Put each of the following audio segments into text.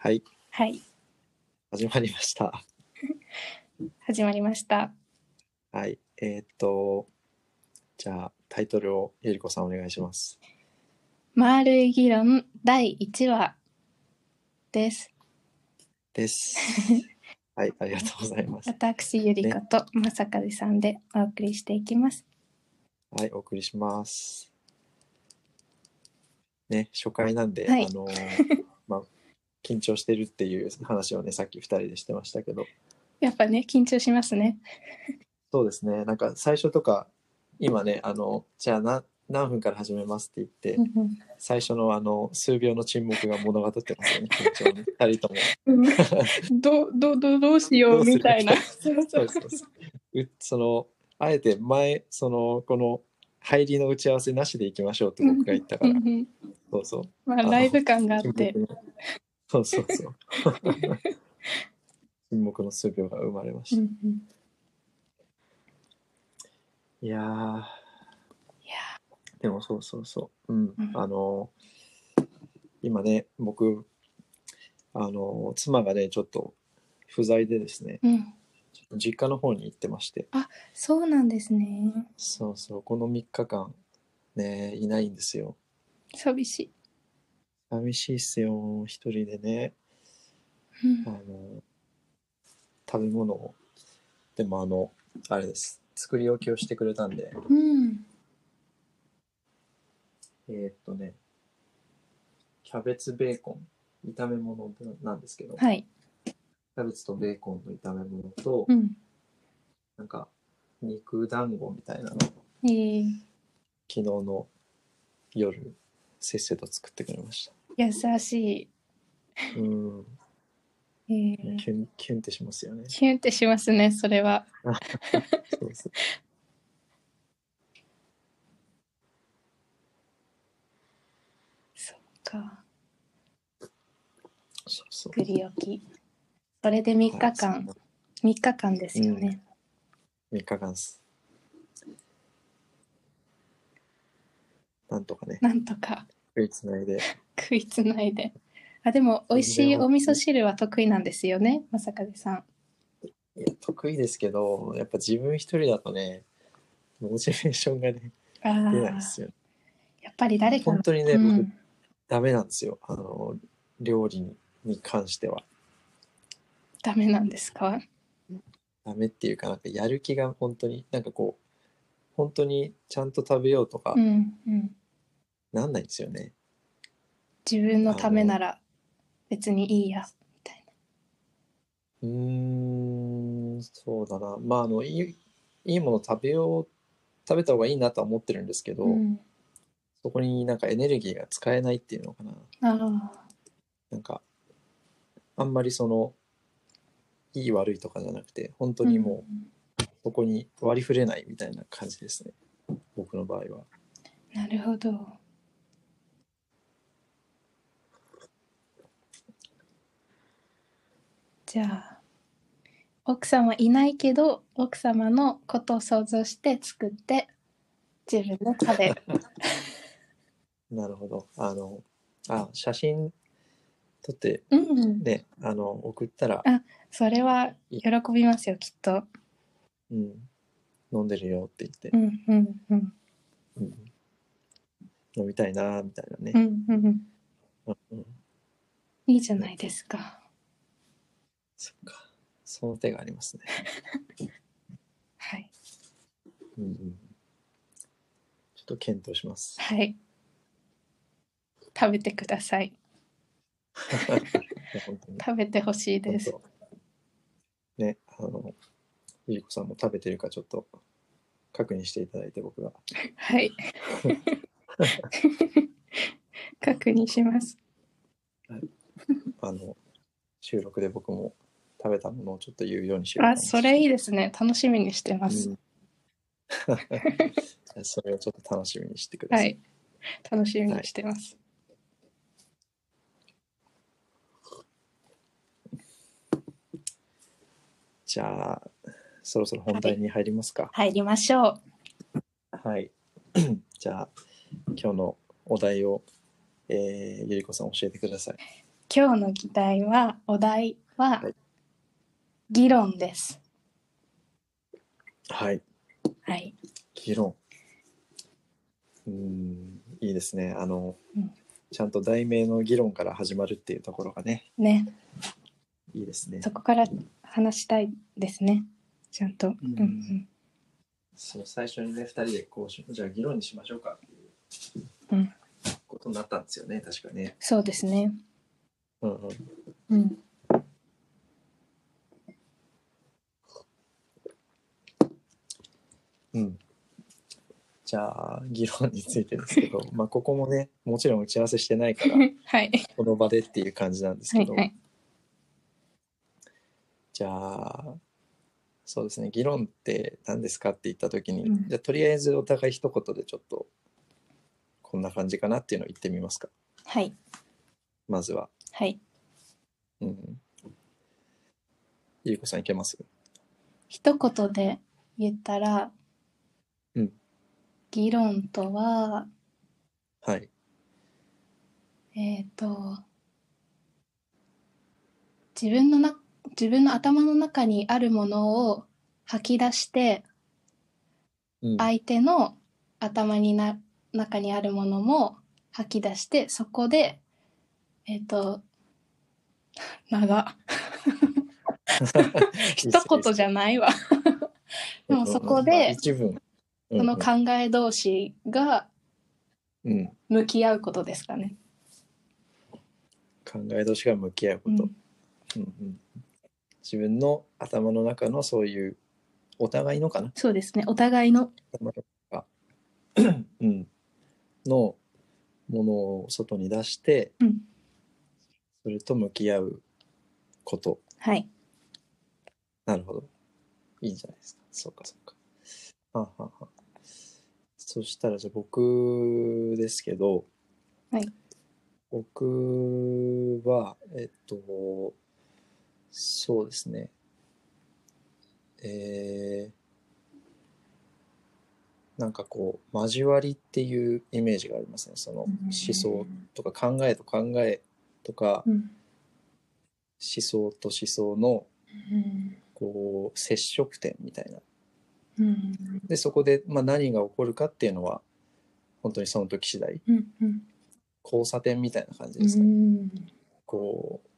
はい、はい、始まりました。始まりました。はい、えーっと、じゃあタイトルをゆりこさんお願いします。丸い議論第1話です。です。はい、ありがとうございます。私、ゆりことまさかぜさんでお送りしていきます。はい、お送りします。ね、初回なんで、はいあのー まあ、緊張してるっていう話をね、さっき2人でしてましたけど、やっぱね、緊張しますね。そうですね、なんか最初とか、今ね、あの、じゃあな何分から始めますって言って、最初のあの数秒の沈黙が物語ってますよね、緊張に。2人とも。うんどどどどうしようみたいな。そうそそううそうそううそのあえて前そのこの入りの打ち合わせなしでいきましょうって僕が言ったから、うんうんそうそうまあ、ライブ感があって。そうそうそう。沈黙の数秒が生まれました、うんうん。いやー。でもそうそうそう。うん、うん。あの今ね僕あの妻がねちょっと不在でですねうん、実家の方に行ってまして。そうなんですね。そうそう。この3日間ねいないんですよ。寂しい。寂しいっすよ一人でね。うん。あの食べ物を。でもあのあれです。作り置きをしてくれたんで。うん、えーっとね。キャベツベーコン。炒め物なんですけど、はい。キャベツとベーコンの炒め物と、うん、なんか肉団子みたいなの。をえー、昨日の夜せっせと作ってくれまし優したうん。い。えー、キュンキュンってしますよね。キュンってしますね、それは。そうそう。そっか。そうそう。作り置き。それで3日間、はい。3日間ですよね。3日間っす。なんとかね。なんとか食いつないで。食いつないで。あ、でも美味しいお味噌汁は得意なんですよね、まさかぜさん。いや得意ですけどやっぱ自分一人だとねモチベーションがねあ出ないあで、すよ。ねやっぱり誰かの本当にね、う僕ん、ダメなんですよ。あの料理に関しては。ダメなんですか？ダメっていうかなんかやる気が本当になんかこう本当にちゃんと食べようとかうんうん。なんないんですよね、自分のためなら別にいいや、みたいうーんそうだな。まああのいいいいもの食べよう食べた方がいいなとは思ってるんですけど、な。うん、そこになんかエネルギーが使えないっていうのかな。ああ、なんかあんまりそのいい悪いとかじゃなくて本当にもうそこに割り振れないみたいな感じですね。僕の場合は。うんなるほど。じゃあ、奥様いないけど、奥様のことを想像して作って、自分で食べる。なるほどあのあ写真撮ってうん、ねあの送ったらあそれは喜びますよ、きっと。うん、飲んでるよって言ってう、ん、うん、うん、うん飲みたいなみたいなねう、ん、うん。うんうん、いいじゃないですか。そっかその手がありますね、はい。うんうん、ちょっと検討しますはい。食べてください。食べてほしいです。ねあのゆりこさんも食べてるかちょっと確認していただいて僕がはい。確認します。あの収録で僕も食べたものをちょっと言うようにしようかあ、なそれいいですね。楽しみにしてます。うん それをちょっと楽しみにしてくださ。はいい。楽しみにしてます。じゃあそろそろ本題に入りますか。入りましょう。はい。じゃあ今日のお題を、えーゆりこさん教えてください。今日の議題は、お題ははい、議論です。はい。はい。議論。うーん、いいですね。あの、うんちゃんと題名の議論から始まるっていうところがね、ね、いいですね。そこから話したいですね。ちゃんと。うんうんそう最初にね、二人でこうし、じゃあ議論にしましょうかっていううんことになったんですよね、確かね。そうですね。うんうん。うん。うん。じゃあ、議論についてですけど、まあ、ここもね、もちろん打ち合わせしてないから、はい。この場でっていう感じなんですけど、はいはい。じゃあ、そうですね、議論って何ですかって言ったときに、うんじゃあ、とりあえずお互い一言でちょっと、こんな感じかなっていうのを言ってみますか、はい。まずは。はい。うん。ゆうこさんいけます？一言で言ったら、うん議論とは、はい。えっ、と、自分のな、自分の頭の中にあるものを吐き出して、うん。相手の頭にな、中にあるものも吐き出して、そこで、え っ、と、長。一言じゃないわ。でもそこでまあ一文。その考え同士が向き合うことですかね。考え同士が向き合うこと、うん。うんうん。自分の頭の中のそういうお互いのかな？そうですね。お互いの。頭の中。うん、のものを外に出してうん。それと向き合うこと。はい。なるほど。いいんじゃないですか。そうかそうか。はあはあはあそしたらじゃあ僕ですけど、はい僕はえっとそうですねえーなんかこう交わりっていうイメージがありますねその思想とか考えと考えとかうん。思想と思想のうん。こう接触点みたいなうん。でそこで、まあ、何が起こるかっていうのは本当にその時次第うん。うん。交差点みたいな感じうですか、ねん。こう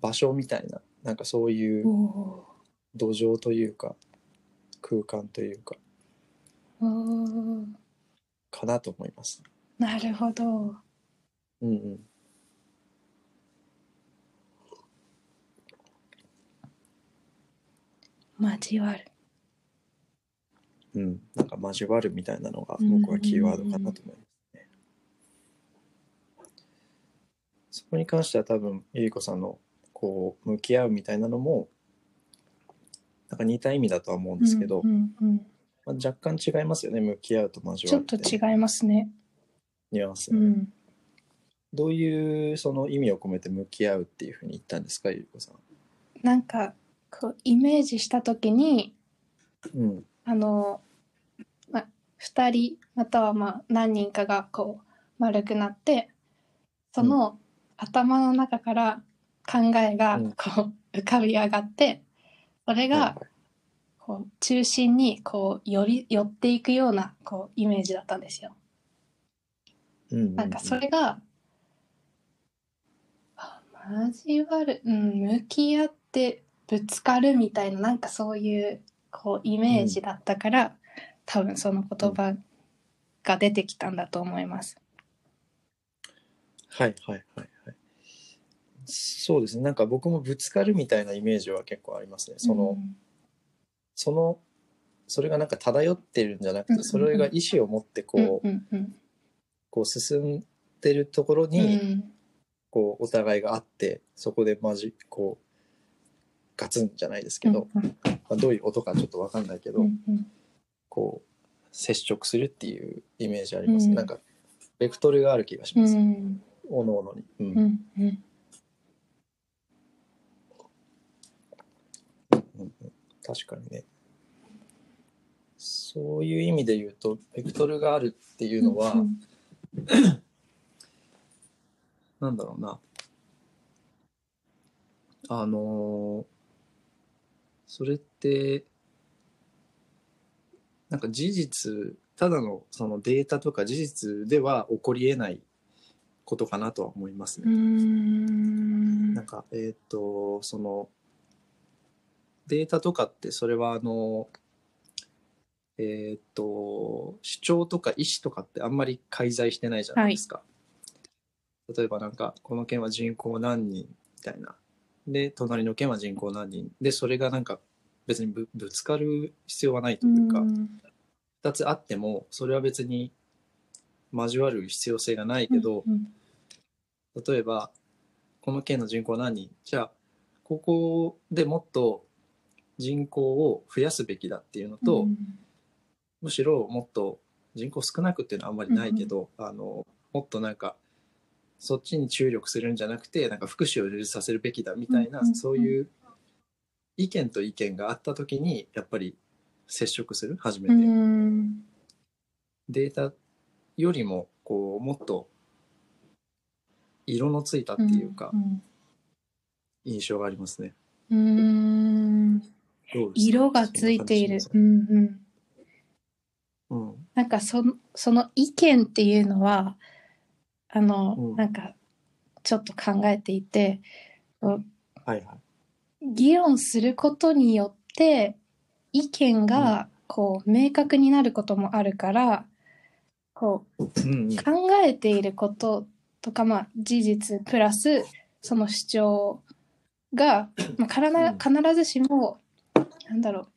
場所みたいななんかそういうお土壌というか空間というか。かなと思います。なるほど。うんうん交わる。うん、なんか交わるみたいなのが僕はキーワードかなと思いますね。そこに関しては多分ゆり子さんのこう向き合うみたいなのもなんか似た意味だとは思うんですけど、うんうんうんまあ、若干違いますよね向き合うと交ちょっと違いますね。ニュアンスが、うん。どういうその意味を込めて向き合うっていうふうに言ったんですかゆり子さん。なんか、こう、イメージしたときに、うんあの、まあ、2人またはまあ何人かがこう丸くなってその頭の中から考えがうん。こう浮かび上がってそれはい。がこう中心にこう寄り寄っていくようなこうイメージだったんですよ。なんかそれが、あ交わる、うん、向き合ってぶつかるみたいななんかそういうこうイメージだったから、多分その言葉が出てきたんだと思います。はいはいはいはい。そうですね。なんか僕もぶつかるみたいなイメージは結構ありますね。その、うんその、それがなんか漂ってるんじゃなくて、それが意思を持ってこう、こう進んでるところうんに、こう、お互いがあって、そこでまじ、こう、ガツンじゃないですけど、うんまあ、どういう音かちょっとわかんないけど、うんうんこう、接触するっていうイメージありますね。うんなんか、ベクトルがある気がしうます。んおのおのに。うんうん確かにね。そういう意味で言うと、ベクトルがあるっていうのは、うん なんだろうな。あのーそれってなんか事実ただのそのデータとか事実では起こりえないことかなとは思いますね。んなんかえっ、とそのデータとかってそれはあのえっ、と主張とか意思とかってあんまり介在してないじゃないですか。例えばなんかこの県は人口何人みたいな。で隣の県は人口何人でそれがなんか別にぶぶつかる必要はないというか、うん2つあってもそれは別に交わる必要性がないけど、うん例えばこの県の人口何人？じゃあここでもっと人口を増やすべきだっていうのと、うんむしろもっと人口少なくっていうのはあんまりないけど、あのもっとなんかそっちに注力するんじゃなくてなんか福祉を充実させるべきだみたいな、うんうんうん。そういう意見と意見があった時にやっぱり接触する？初めて。うんデータよりもこうもっと色のついたっていうかん印象がありますね。うん色がついている。そうんうん。うんなんかそのその意見っていうのはあの、うんなんかちょっと考えていてはいはい。議論することによって意見がこう明確になることもあるからこう考えていることとか、まあ、事実プラスその主張が、まあ、必ずしもなんだろう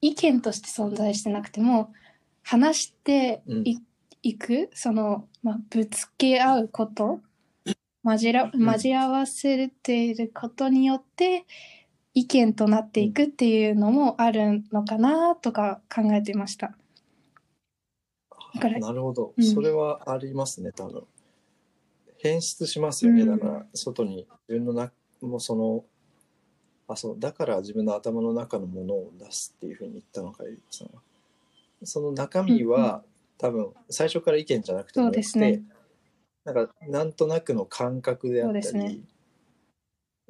意見として存在してなくても話してい,、いくその、まあ、ぶつけ合うこと交ら交合わせていることによって意見となっていくっていうのもあるのかなとか考えていました。なるほど、うん。それはありますね多分。変質しますよね、うん。だから外に自分のなもうそのあそうだから自分の頭の中のものを出すっていうふうに言ったのかゆりこさんは。その中身は、多分最初から意見じゃなくてそうもよくてですねなんかなんとなくの感覚であったり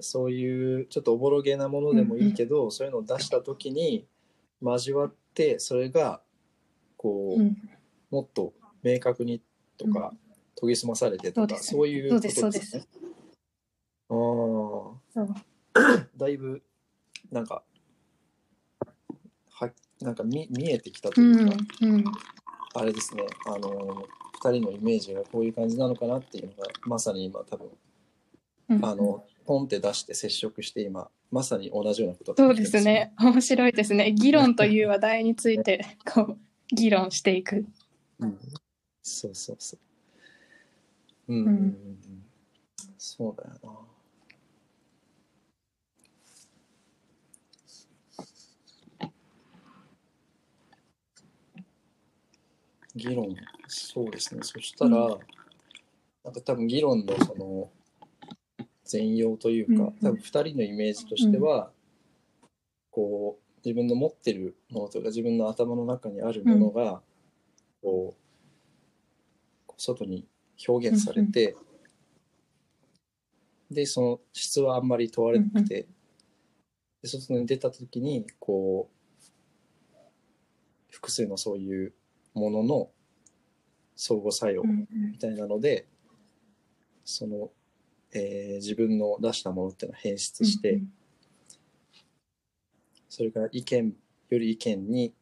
そうね。いうちょっとおぼろげなものでもいいけど、そういうのを出した時に交わってそれがこう、うん。もっと明確にとか、研ぎ澄まされてとかそうですそういうことそうですそうです。ね。ああ だいぶなんかはなんか見見えてきたとういうんか、うん。あれですね。あの2人のイメージがこういう感じなのかなっていうのがまさに今多分うんあのポンって出して接触して今まさに同じようなことそうですね。面白いですね。議論という話題について こう議論していく。うん、そうそうそう。うん、うんうんうん、そうだよな。議論、そうですね。そしたら、うなんか多分議論のその全容というか、うんうん。多分2人のイメージとしては、こう自分の持ってるものとか自分の頭の中にあるものが、こう外に表現されて、でその質はあんまり問われなくて、で外に出た時にこう複数のそういうものの相互作用うんみたいなので、その、えー自分の出したものっていうのを変質して、それから意見より意見に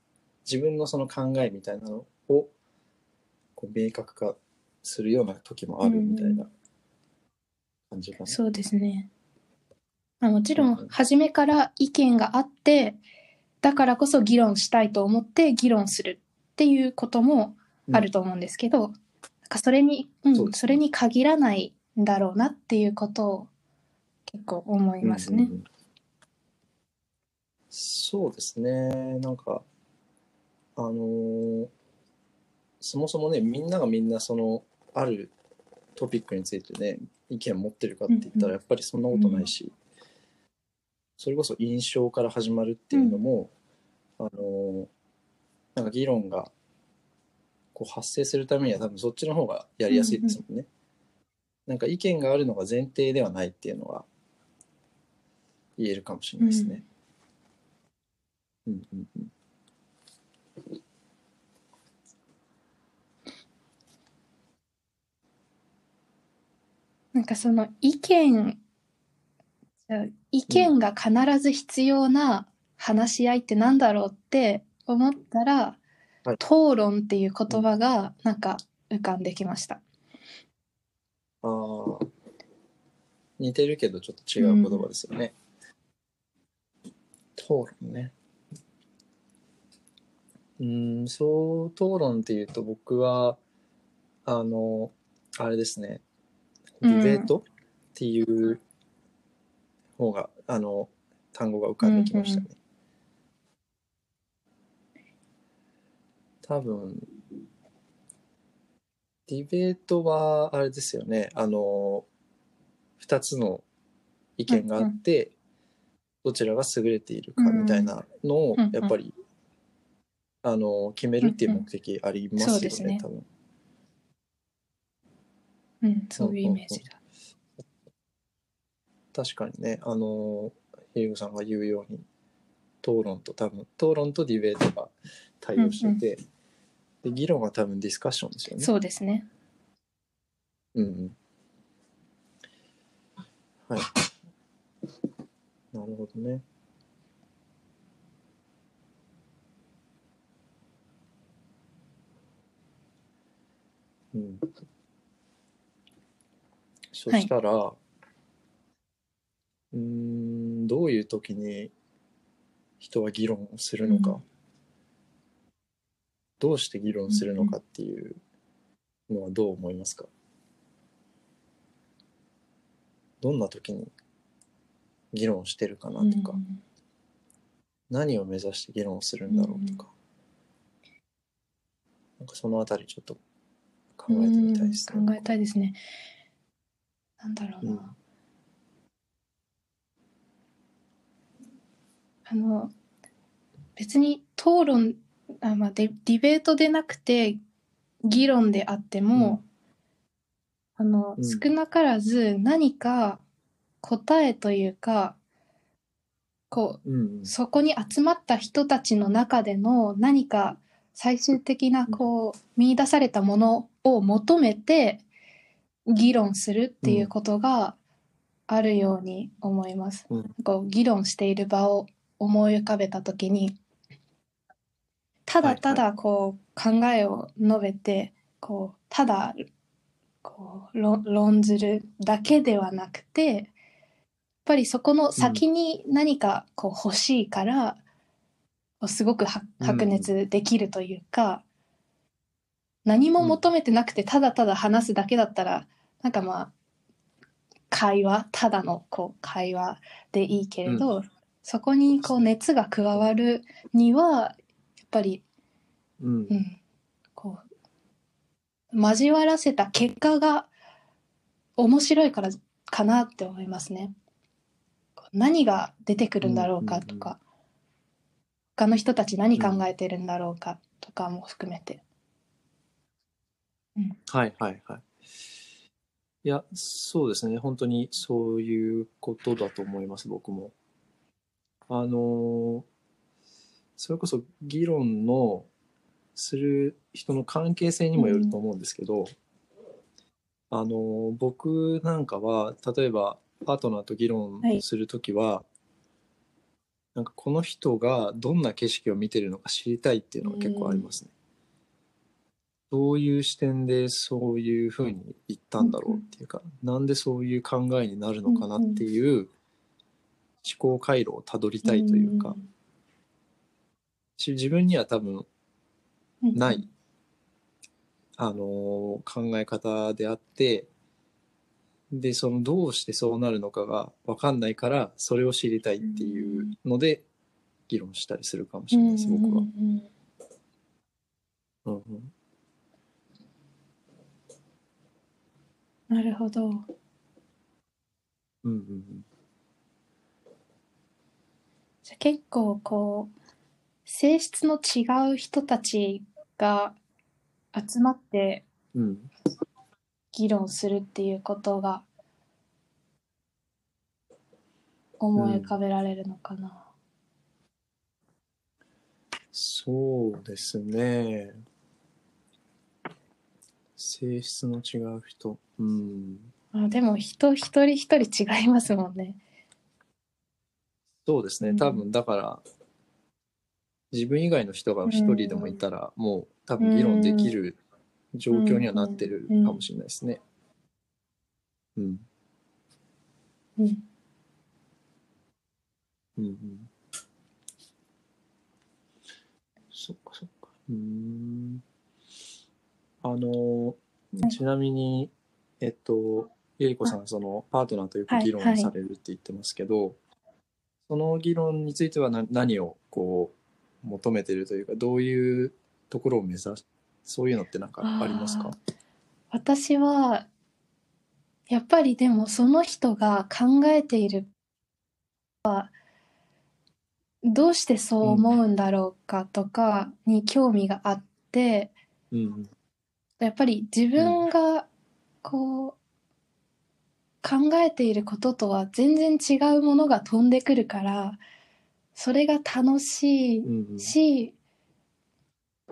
自分のその考えみたいなのをこう明確化するような時もあるみたいな感じかな。そうですね。まあ、もちろうんん初めから意見があってだからこそ議論したいと思って議論するっていうこともあると思うんですけど、なんかそれに、うんそそれに限らないんだろうなっていうことを結構思いますね。うん。うんうん。そうですね。なんか、あのーそもそもね、みんながみんなその、あるトピックについてね、意見を持ってるかって言ったうんうん。ら、やっぱりそんなことないし、それこそ印象から始まるっていうのも、あのーなんか議論がこう発生するためには多分そっちの方がやりやすいですもんね。なんか意見があるのが前提ではないっていうのは、言えるかもしれないですね。うんうんうん。なんかその意見、意見が必ず必要な話し合いってなんだろうって思ったら、はい討論っていう言葉がなんか浮かんできました。ああ。似てるけどちょっと違う言葉ですよね。討論ね。うーん、そう、討論っていうと僕は、あの、あれですね、ディベート？っていう方が、あの、単語が浮かんできましたね。多分、ディベートは、あれですよね、あの、二つの意見があって、どちらが優れているかみたいなのをうんうん、やっぱり、あの、決めるっていう目的ありますよね、そうですね。多分。うん、そういうイメージだ。確かにね、あの、ヒルゴさんが言うように、討論と多分、討論とディベートが対応してて、で、議論は多分ディスカッションですよね。そうですね。うんうん。はい。なるほどね。うん。そしたら、うーん、どういう時に人は議論をするのか、うんどうして議論するのかっていうのはどう思いますか？どんな時に議論してるかなとか、うん何を目指して議論するんだろうとか、なんかそのあたりちょっと考えてみたいですね。うん考えたいですね。なんだろうな。うんあの別に討論あ、まあ、デディベートでなくて議論であっても、あのうん。少なからず何か答えというかこううんうん。そこに集まった人たちの中での何か最終的なこう見出されたものを求めて議論するっていうことがあるように思います。うん。こう議論している場を思い浮かべた時にただただこう考えを述べてこうただこう論論ずるだけではなくてやっぱりそこの先に何かこう欲しいから、こうすごく白熱できるというか、何も求めてなくてただただ話すだけだったらなんかまあ会話ただのこう会話でいいけれど、そこにこう熱が加わるにはぱりうんうん、こう交わらせた結果が面白いからかなって思いますね。何が出てくるんだろうかとか、他の人たち何考えてるんだろうかとかも含めて。うん、はいはいはい。いや、そうですね。本当にそういうことだと思います、僕も。あの、それこそ議論のする人の関係性にもよると思うんですけど、あの、僕なんかは、例えばパートナーと議論するときは、なんかこの人がどんな景色を見てるのか知りたいっていうのが結構ありますね。どういう視点でそういうふうに言ったんだろうっていうか、なんでそういう考えになるのかなっていう思考回路をたどりたいというか、し自分には多分うんない、あのー考え方であって、で、そのどうしてそうなるのかがわかんないから、それを知りたいっていうので、議論したりするかもしれないです、僕は。うんうんうんうんなるほど。うんうんうんじゃあ結構こう性質の違う人たちが集まってうん議論するっていうことが思い浮かべられるのかな。そうですね。性質の違う人。うん。あでも人一人一人違いますもんね。そうですね。うん多分、だから、自分以外の人が一人でもいたら、もう多分議論できる状況にはなってるかもしれないですね。うん。うん。うんうん。そっかそっか。うーん。あの、ちなみに、えっと、ゆりこさん、その、パートナーとよく議論はいはいされるって言ってますけど、その議論についてはな何をこう、求めてるというか、どういうところを目指す、そういうのってなんかありますか？私は、やっぱりでもその人が考えているどうしてそう思うんだろうかとかに興味があって、うん。やっぱり自分がこう考えていることとは全然違うものが飛んでくるからそれが楽しうんいし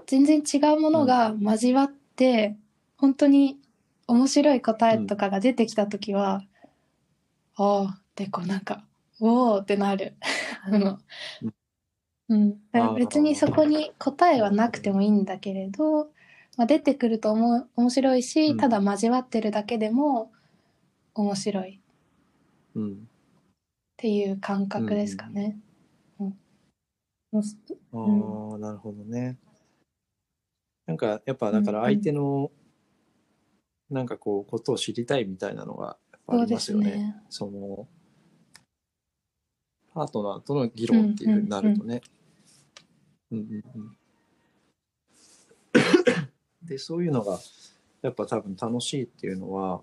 全然違うものが交わって本当に面白い答えとかが出てきた時は、ああでこうなんかおおってなる。あのうん、別にそこに答えはなくてもいいんだけれど、まあ、出てくると思う面白いし、うん。ただ交わってるだけでも面白い。っうん。ていう感覚ですかね。うんああ、なるほどね。なんか、やっぱ、だから相手の、なんかこう、ことを知りたいみたいなのが、やっぱありますよね。すね。その、パートナーとの議論っていうふうになるとね。うんうんうん。で、そういうのが、やっぱ多分楽しいっていうのは、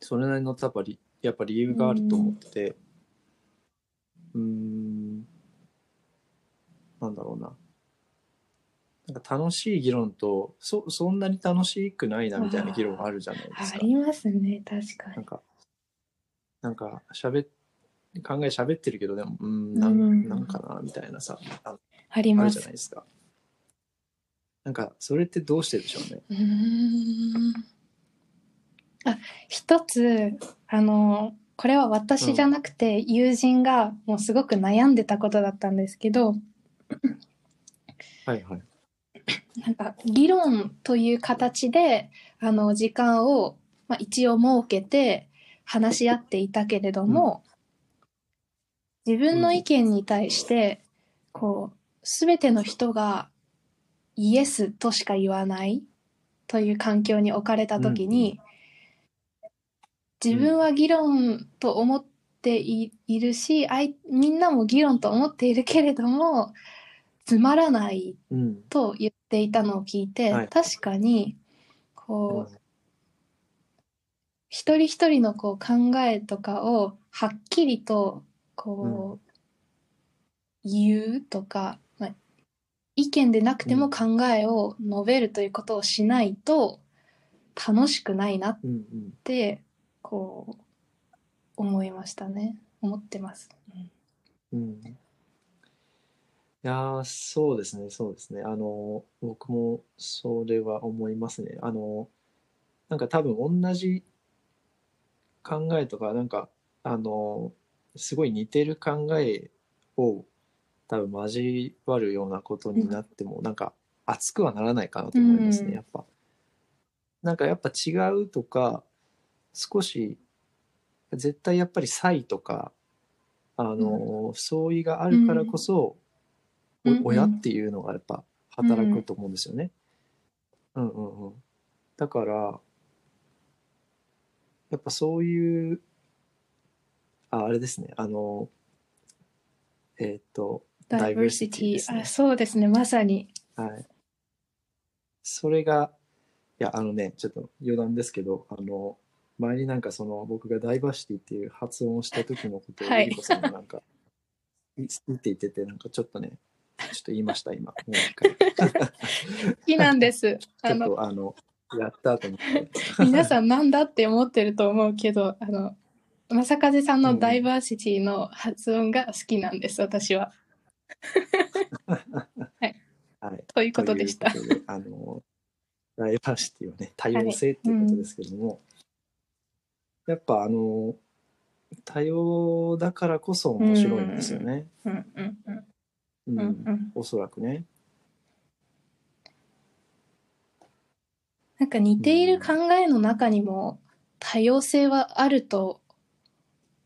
それなりのやっぱり、やっぱ理由があると思って、うーん、なんだろうな。なんか楽しい議論と、そ、そんなに楽しくないなみたいな議論があるじゃないですか。ありますね確かに。なんか、なんか、喋っ、考え喋ってるけど、でも、うん、なうんんなんかな、みたいなさ、あありますじゃない。ですか。なんか、それってどうしてでしょうね。うーんあ一つあのこれは私じゃなくて友人がもうすごく悩んでたことだったんですけど、はいはい。なんか議論という形であの時間を、まあ、一応設けて話し合っていたけれども、自分の意見に対してこう全ての人がイエスとしか言わないという環境に置かれた時に、自分は議論と思っていいるしあいみんなも議論と思っているけれどもつまらないうん。と言っていたのを聞いて、はい確かにこう、一人一人のこう考えとかをはっきりとこう、言うとか、まあ、意見でなくても考えを述べるということをしないと楽しくないなっうんうん。てこう思いましたね思ってます。うん。いやーそうですね、そうですね。あの、僕もそれは思いますね。あの、なんか多分同じ考えとか、なんか、あの、すごい似てる考えを多分交わるようなことになっても、なんか熱くはならないかなと思いますうんね、やっぱ。なんかやっぱ違うとか、少し、絶対やっぱり差異とか、あの、相違があるからこそ、親っていうのがやっぱ働くと思うんですよね。うんうんうん。だから、やっぱそういう、あ、あれですね、あの、えーっと、ダイバーシティですね。あそうですね。まさに。はい。それが、いや、あのね、ちょっと余談ですけど、あの、前になんかその、僕がダイバーシティっていう発音をした時のことを、はい。ゆりこさんがなんか、い言っていてて、なんかちょっとね、ちょっと言いました、今。もう一回。好きなんです。ちあのょっと、あの、やったと思って。皆さんなんだって思ってると思うけどあの正和さんのダイバーシティの発音が好きなんです、私は。はい。ということでした。あの、ダイバーシティはね、多様性っていうことですけども、やっぱあの、多様だからこそ面白いんですよね。うんうんうんううんん、うん。おそらくね。なんか似ている考えの中にも多様性はあると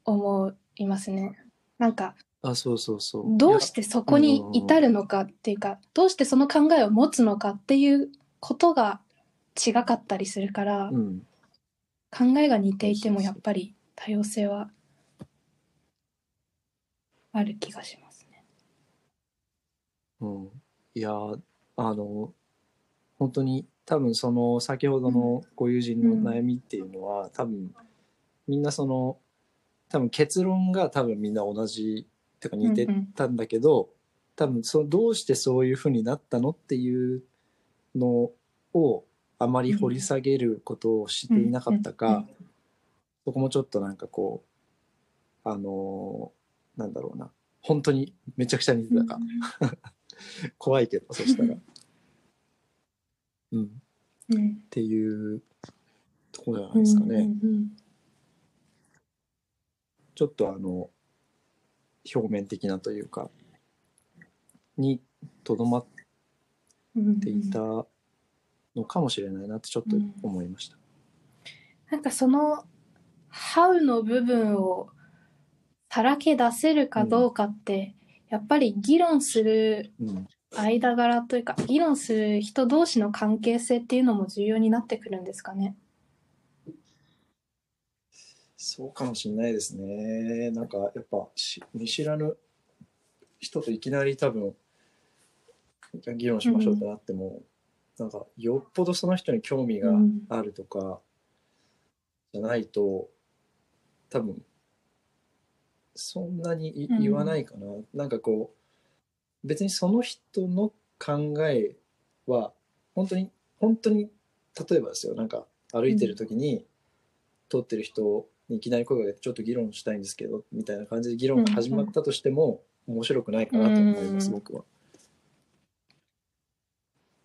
思いますね。なんかあ、そうそうそう。どうしてそこに至るのかっていうか、どうしてその考えを持つのかっていうことが違かったりするから、うん、考えが似ていてもやっぱり多様性はある気がしますね。うん。いやー、あの、本当に多分その先ほどのご友人の悩みっていうのは、多分みんなその多分結論が多分みんな同じってか似てたんだけど、多分そのどうしてそういうふうになったのっていうのをあまり掘り下げることをしていなかったか、うんうんうんそこもちょっとなんかこうあのーなんだろうな。本当にめちゃくちゃ似てたか、怖いけどそしたら。うん。っうんていうところじゃないですかね、うんうんちょっとあの表面的なというかにとどまっうんうんていたのかもしれないなってちょっと思いました、なんかその「How」の部分をさらけ出せるかどうかって、やっぱり議論するうん間柄というか議論する人同士の関係性っていうのも重要になってくるんですかね？そうかもしれないですね。なんかやっぱし見知らぬ人といきなり多分議論しましょうってなっても、なんかよっぽどその人に興味がうんあるとかじゃないと多分そんなにいうん言わないかな。なんかこう別にその人の考えは本当に本当に例えばですよなんか歩いてる時に、通ってる人にいきなり声が出てちょっと議論したいんですけどみたいな感じで議論が始まったとしても、面白くないかなと思います、うん僕は。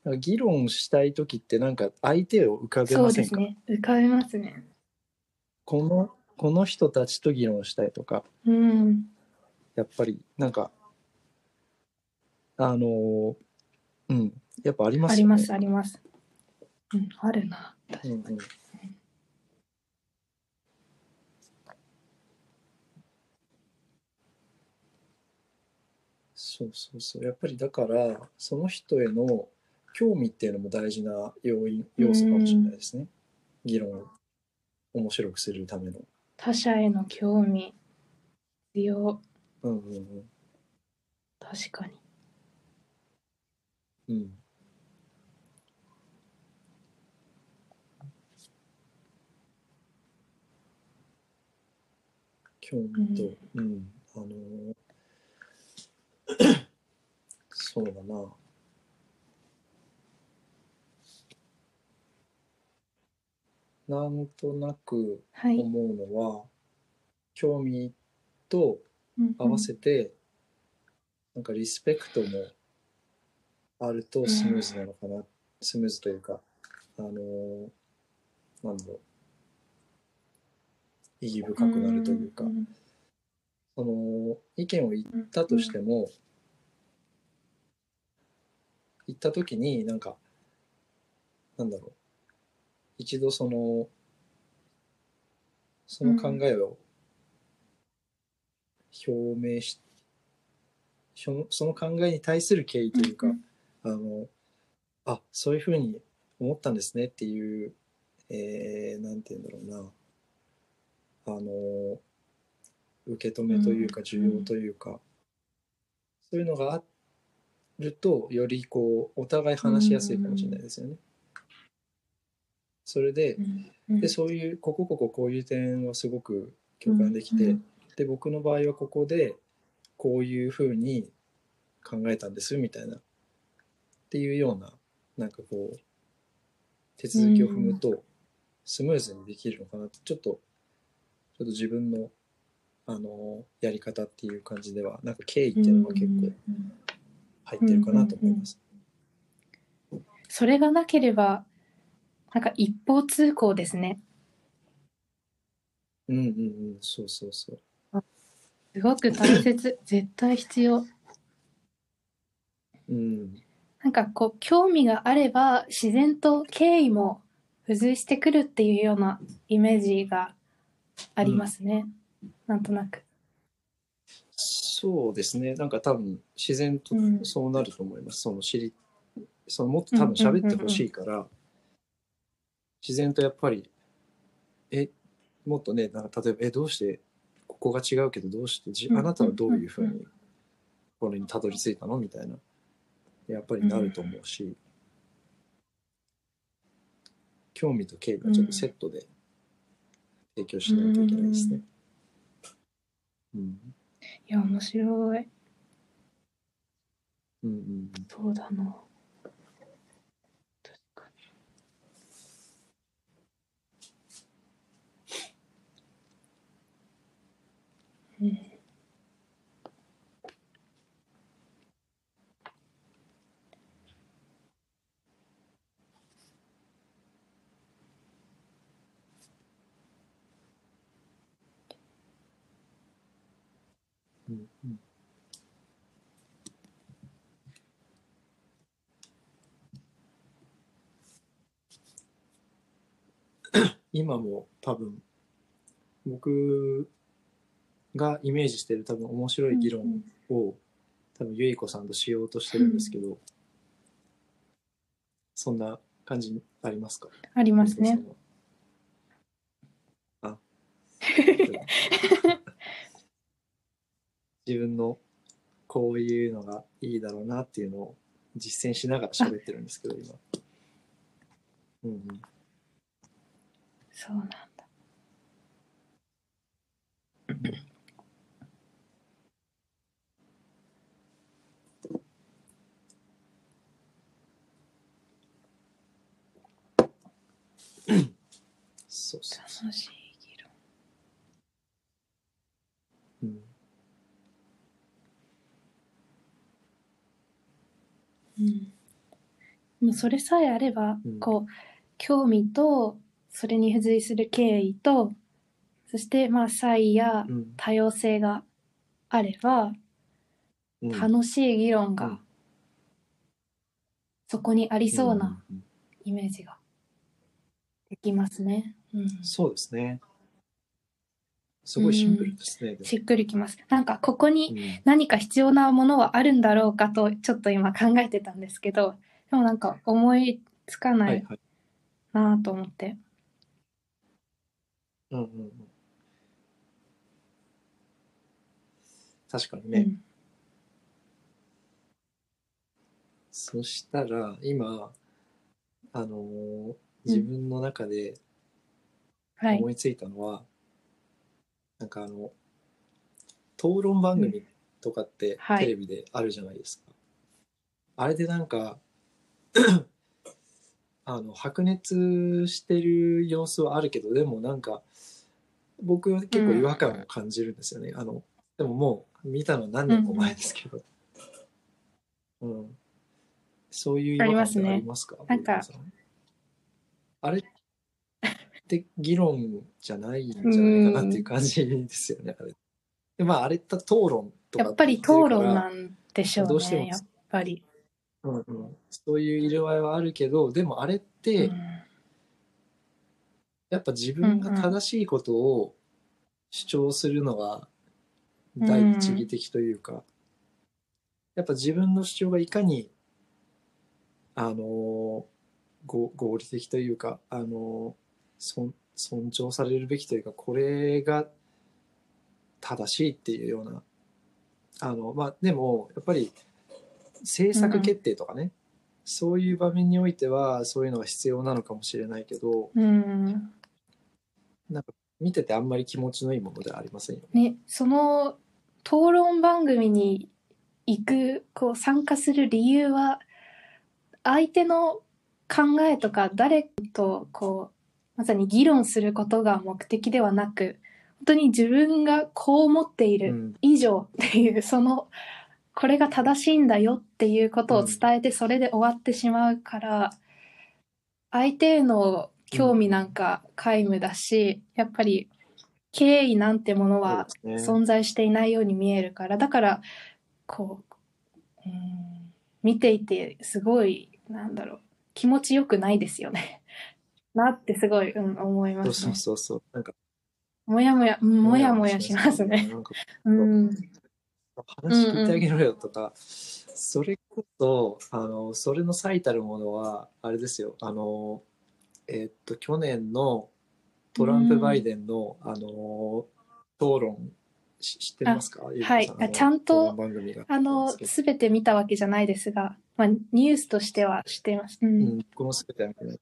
なんか議論したい時ってなんか相手を浮かべませんか、ですね。浮かべますね。このこの人たちと議論したいとかうん。やっぱりなんかあのーうんやっぱありますよね。ありますあります。うん、あるな。確かにうんうんそうそうそうやっぱりだからその人への興味っていうのも大事な要因要素かもしれないですね、議論を面白くするための。他者への興味必要。うんうんうん確かに。うん興味と、うん、あのー そうだな。なんとなくはい。思うのは、興味とうん合わせて、なんかリスペクトもあるとスムーズなのかな、スムーズというか、あのーなんだろう、意義深くなるというか、んその意見を言ったとしても、言った時になんか、なんだろう、一度その、その考えを表明し、そのその考えに対する敬意というか、うんあの、あ、そういうふうに思ったんですねっていう、えー、なんて言うんだろうな、あの、受け止めというか、うん。需要というか、そういうのがあると、よりこう、お互い話しやすいかもしれないですよね。それで、うん。で、そういう、こここここういう点はすごく共感できて、うんで、僕の場合はここで、こういうふうに考えたんですみたいな、っていうような、なんかこう、手続きを踏むと、スムーズにできるのかなって、ちょっと、ちょっと自分のあのやり方っていう感じではなんか敬意っていうのが結構入ってるかなと思います。それがなければ、なんか一方通行ですね。うんうんうん、そうそうそう。すごく大切。絶対必要。うん、なんかこう、興味があれば、自然と敬意も付随してくるっていうようなイメージがありますね。なんとなく。そうですね。なんか多分自然とうんそうなると思います。その知り、そのもっと多分喋ってほしいから、自然とやっぱり、え、もっとね、なんか例えば、え、どうして、ここが違うけど、どうしてじ、うんあなたはどういうふううんに、これにたどり着いたの？みたいな、やっぱりなると思うし、興味と敬意がちょっとセットで提供しないといけないですね。うん。いや、面白い。うんうんうん。そうだな。うんうん 今も多分僕がイメージしてる多分面白い議論を多分ゆいこさんとしようとしてるんですけど、そんな感じありますか？ありますね。。あ自分のこういうのがいいだろうなっていうのを実践しながら喋ってるんですけど今。うんそうなんだ。そうそうそ楽しい議論。う。うんうん。もうそれさえあれば、うんこう、興味と、それに付随する敬意と、そして、まあ、差異やうん多様性があれば、うん楽しい議論がうんそこにありそうなイメージができますね。うん。そうですね。すごいシンプルですね。しっくりきます。なんか、ここにうん何か必要なものはあるんだろうかと、ちょっと今考えてたんですけど、でもなんか思いつかなはいいはい。なと思って。うんうんうん。確かにね。うんそしたら、今、あのー自分の中ではい思。いついたのは、なんかあの、討論番組とかってはいテレビであるじゃないですか。あれでなんか、あの、白熱してる様子はあるけど、でもなんか、僕は結構違和感を感じるんですよね。あの、でももう見たの何年も前ですけど。うん。そういう違和感ってありますか？なんかボイコさあれって議論じゃないんじゃないかなっていう感じですよね、あれ。でまあ、あれって討論とかやっぱり討論ななんでしょうどうしても。ね、やっぱり。うんうん、そういう色合いはあるけどでもあれって、うん。やっぱ自分が正しいことを主張するのが第一義的というか、やっぱ自分の主張がいかにあのご合理的というかあの尊尊重されるべきというかこれが正しいっていうようなあのまあでもやっぱり政策決定とかね、そういう場面においてはそういうのが必要なのかもしれないけどうん。なんか見ててあんまり気持ちのいいものではありませんよね。ね、その討論番組に行く、こう参加する理由は、相手の考えとか誰とこう、まさに議論することが目的ではなく、当に自分がこう思っていうるん。以上っていう、その、これが正しいんだよっていうことを伝えて、それで終わってしまうから、相手への興味なんか皆無だし、やっぱり敬意なんてものは存在していないように見えるから、だから、こう、うん、見ていてすごい、なんだろう、気持ちよくないですよね。なってすごい、うん、思いますねそうそう。そう。なんか、もやもや、うんもやもやしますね。うん。話聞いてあげろよとか、それこそ、あの、それの最たるものは、あれですよ、あの、えっと、去年のトランプ・バイデンの、あの、討論、し知ってますか？はいのあちゃんと番組があの、すべて見たわけじゃないですが、まあ、ニュースとしては知っています。う。うんん、僕もすべて見てない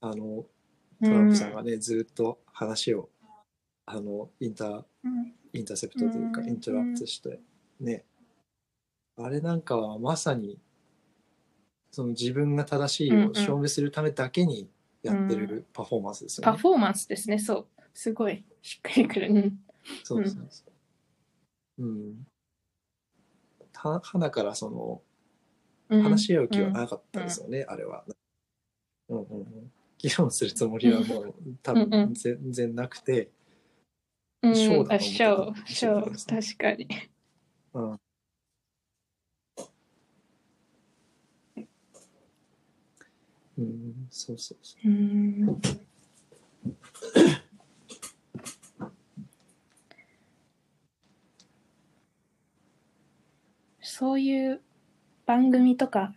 あのトランんプさんがね、ずっと話を、あの、インター、うんインターセプトというか、うんイントラプトして、ね。あれなんかはまさに、その自分が正しいを証明するためだけにやってるパフォーマンスですよね。パフォーマンスですね、そう。すごい、しっくりくる。うん。そうそうそう。うん。は、花からその、うん話し合う気はなかったですよね、あれは。うんうんうん。議論するつもりはもう多分全然なくて、うん、ショーだと思ってシ確かに。うん。うん、そうそうそう。うん。そういう番組とか、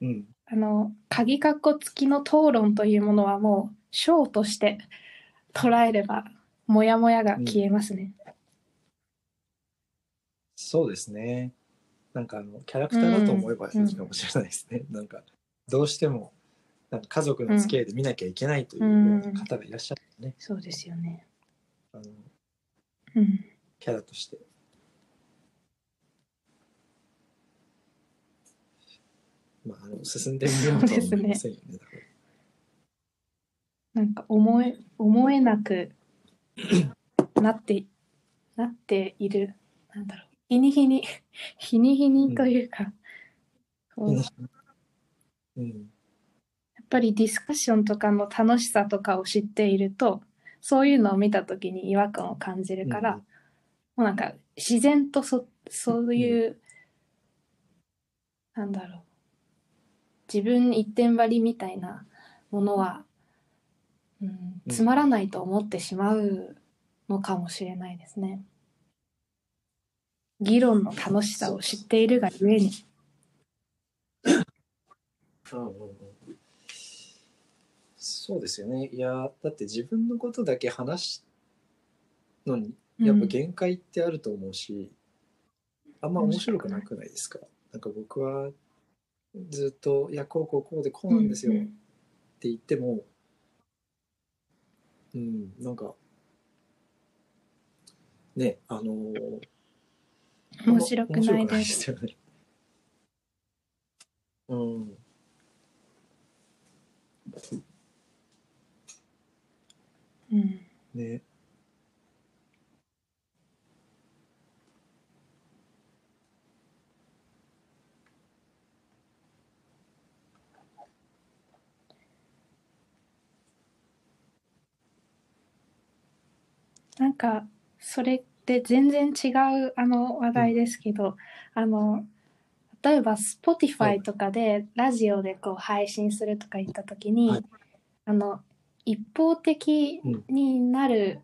うん。あの、鍵括弧付きの討論というものはもう、ショーとして捉えれば、もやもやが消えますね。そうですね。なんかあの、キャラクターだと思えばいいかもしれないですね。なんか、どうしても、なんか家族の付き合いで見なきゃいけないという方がいらっしゃるね。そうですよね。あの、うん。キャラとして。まあ、あの進んでみようとは思いませんよね。なんか思え、思えなくなって、なっている、なんだろう。日に日に、日に日にというか、こうやうん。っぱりディスカッションとかの楽しさとかを知っていると、そういうのを見たときに違和感を感じるから、うんもうなんか自然とそ、そういう、なんだろう。自分一点張りみたいなものは、うん、つまらないと思ってしまうのかもしれないですね。議論の楽しさを知っているがゆえに。うんうんうんそうですよね。いや、だって自分のことだけ話すのに、やっぱ限界ってあると思うし、あんま面白くなくないですか？なんか僕はずっと、いや、こうこうこうでこうなんですよってうん言っても、うん、なんか、ね、あのー面白くない面白くです。よね。うん。うんね。なんか、それって全然違うあの話題ですけど、あの、例えばは Spotify い。とかでラジオでこう配信するとか言ったときに、はい。あの、一方的になる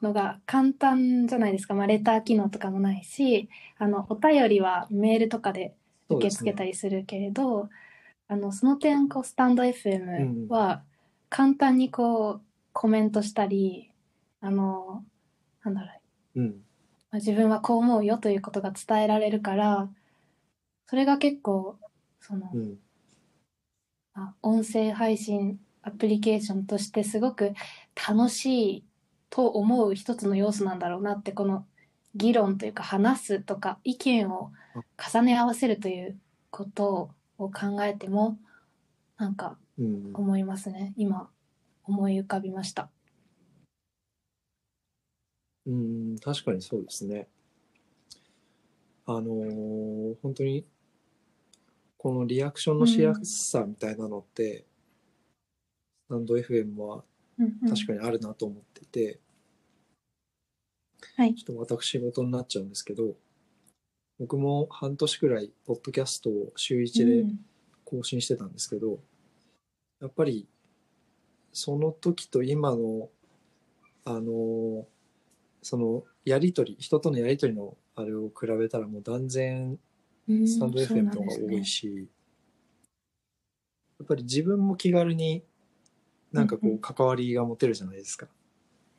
のが簡単じゃないですか。まあ、レター機能とかもないし、あの、お便りはメールとかで受け付けたりするけれど、あのその点こうスタンド FM は簡単にこうコメントしたりあのなんだろううん。まあ自分はこう思うよということが伝えられるからそれが結構その、うん。あ音声配信アプリケーションとしてすごく楽しいと思う一つの要素なんだろうなってこの議論というか話すとか意見を重ね合わせるということを考えてもなんかうん。思いますね今思い浮かびましたうん、確かにそうですね。あのー本当に、このリアクションのしやすさみたいなのって、スタンド FM はうんうん確かにあるなと思ってて、はい。ちょっと私事になっちゃうんですけど、僕も半年くらい、ポッドキャストを週1でうん更新してたんですけど、やっぱり、その時と今の、あの、その、やりとり、人とのやりとりのあれを比べたらもう断然うんスタンド FM の方が多いし、やっぱり自分も気軽になんかこうんううん関わりが持てるじゃないですか。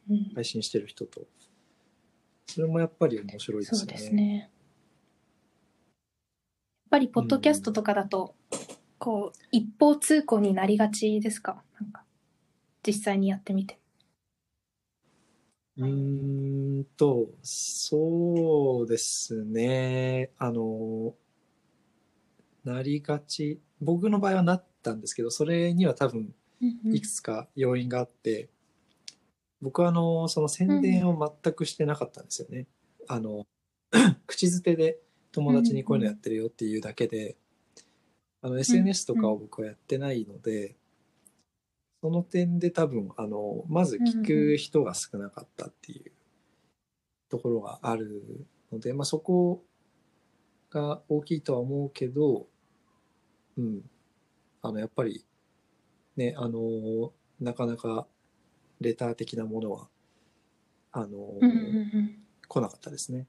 うん配信してる人と。それもやっぱり面白いですよね。そうですね。やっぱり、ポッドキャストとかだと、こう、一方通行になりがちですか？なんか、実際にやってみて。うーんと、そうですね。あの、なりがち。僕の場合はなったんですけど、それには多分いくつか要因があって、僕はあの、その宣伝を全くしてなかったんですよね。あの、口づてで友達にこういうのやってるよっていうだけで、あの、SNS とかを僕はやってないので、その点で多分、あの、まず聞く人が少なかったっていうところがあるので、まあそこが大きいとは思うけど、うん。あの、やっぱり、ね、あの、なかなかレター的なものは、あの、来なかったですね。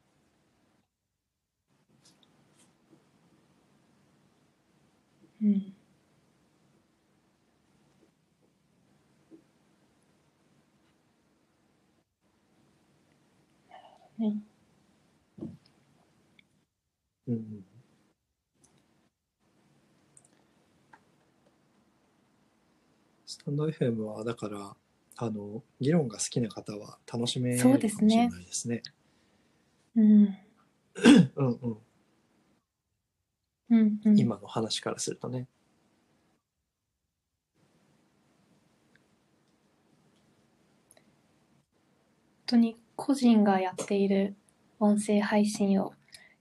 うんねうんうん。スタンド FM は、だから、あの、議論が好きな方は楽しめるかもしれそうですねないですね。うんうんうん。うんうん今の話からするとね。本当に個人がやっている音声配信を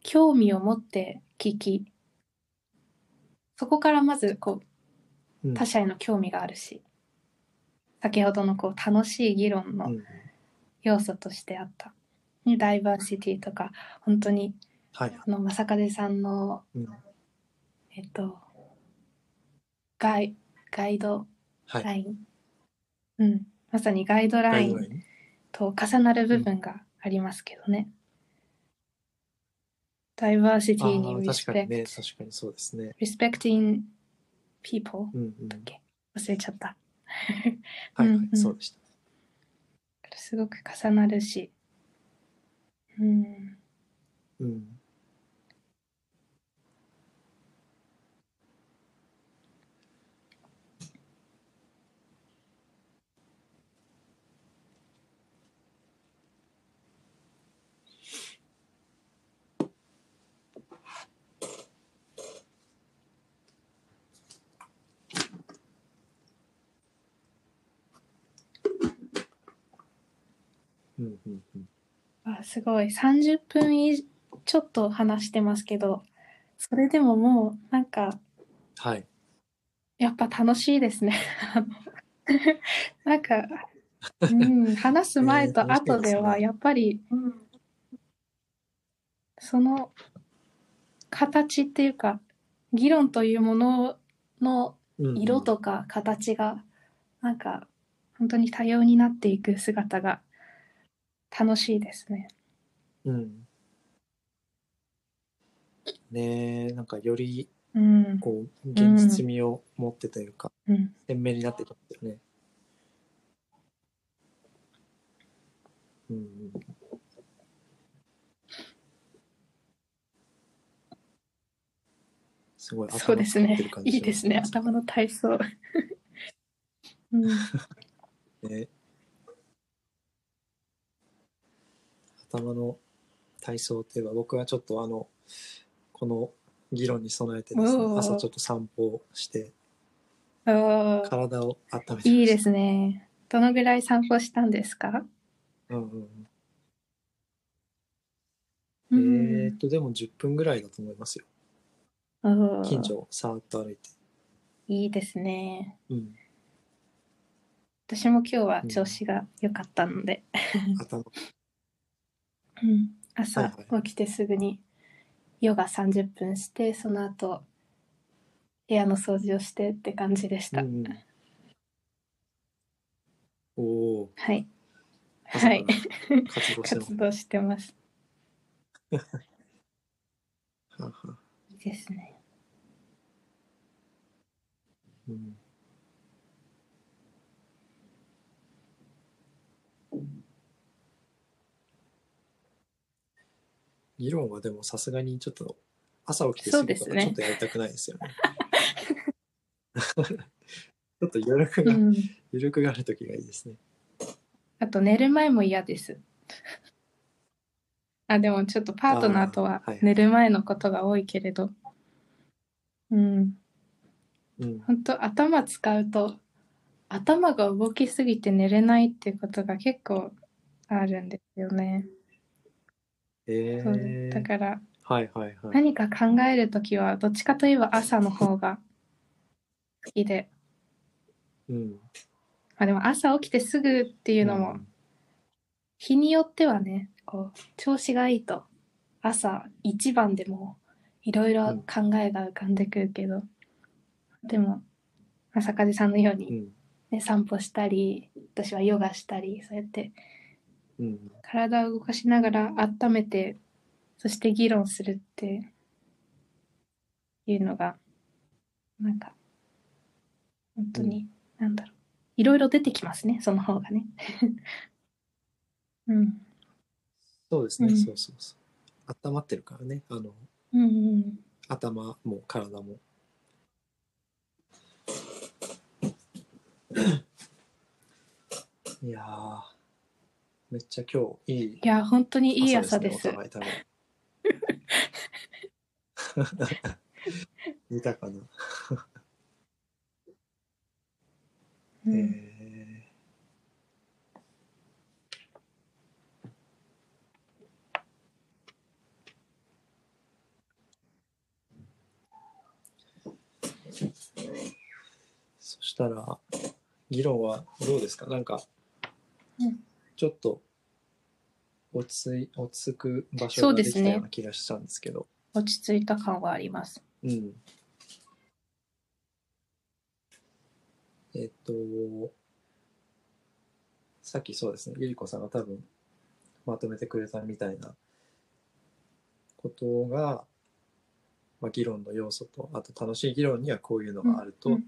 興味を持って聞きそこからまずこううん。他者への興味があるし先ほどのこう楽しい議論のうん、要素としてあった、ねダイバーシティとか本当にはい。あの正風さんのうん、えっとガイガイドはい。ライン、うん。まさにガイドラインと重なる部分がありますけどね。ダイバーシテあィにあ、確かにね、確かにそうですね。respecting people うんうん。忘れちゃった。はい、はい、そうでした。すごく重なるし。うん。うん。うんうんうん。あすごい。30分以ちょっと話してますけど、それでももうなんかはい。やっぱ楽しいですね。なんか、うん、話す前と 後ではやっぱり、その形っていうか議論というもののうんうん色とか形がなんか本当に多様になっていく姿が楽しいですね。うん。ねえ、なんかよりうん、こう現実味を持ってというか、うん、鮮明になってきますよね。うんうん。すごいそうですねいいですね。頭の体操。うん、ね。頭の体操といえば僕はちょっとあのこの議論に備えてですね朝ちょっと散歩して体を温めていいですね。どのぐらい散歩したんですか？うんうんうんえーっと、でも10分ぐらいだと思いますよ。うん近所をさーっと歩いて。いいですね。うん。私も今日は調子が良かったので、頭。うん朝起きてすぐにヨガ30分して、その後部屋の掃除をしてって感じでした。うんうんおおはい。はい。活動してます活。動してます。いいですね。うん議論はでもさすがにちょっと朝起きてすぐとかそうですねちょっとやりたくないですよね。ちょっと余力が、うん。余力がある時がいいですね。あと寝る前も嫌です。あ、でもちょっとパートナーとは寝る前のことが多いけれど、うん。うん。本当頭使うと頭が動きすぎて寝れないっていうことが結構あるんですよね。えそうー、だからはいはいはい。何か考えるときはどっちかといえば朝の方が好きで、うん。まあ、でも朝起きてすぐっていうのも日によってはねこう調子がいいと朝一番でもいろいろ考えが浮かんでくるけど、でも朝風さんのように、うん。ね、散歩したり私はヨガしたりそうやってうん。体を動かしながら温めてそして議論するっていうのがなんか本当に、なんだろう。いろいろ出てきますねその方がね。うん。そうですね、うん。そうそうそう。温まってるからね、あの、うんうん頭も体も。いやー、めっちゃ今日いいいや本当にいい朝です。ね、お互い多分。豊かな？うん。えー。そしたら議論はどうですか？なんか、うんちょっと落ち着い落ち着く場所ができたような気がしたんですけど。落ち着いた感はあります。うん。えっとさっきそうですね。ゆりこさんが多分まとめてくれたみたいなことが、まあ、議論の要素とあと楽しい議論にはこういうのがあるとうんうん。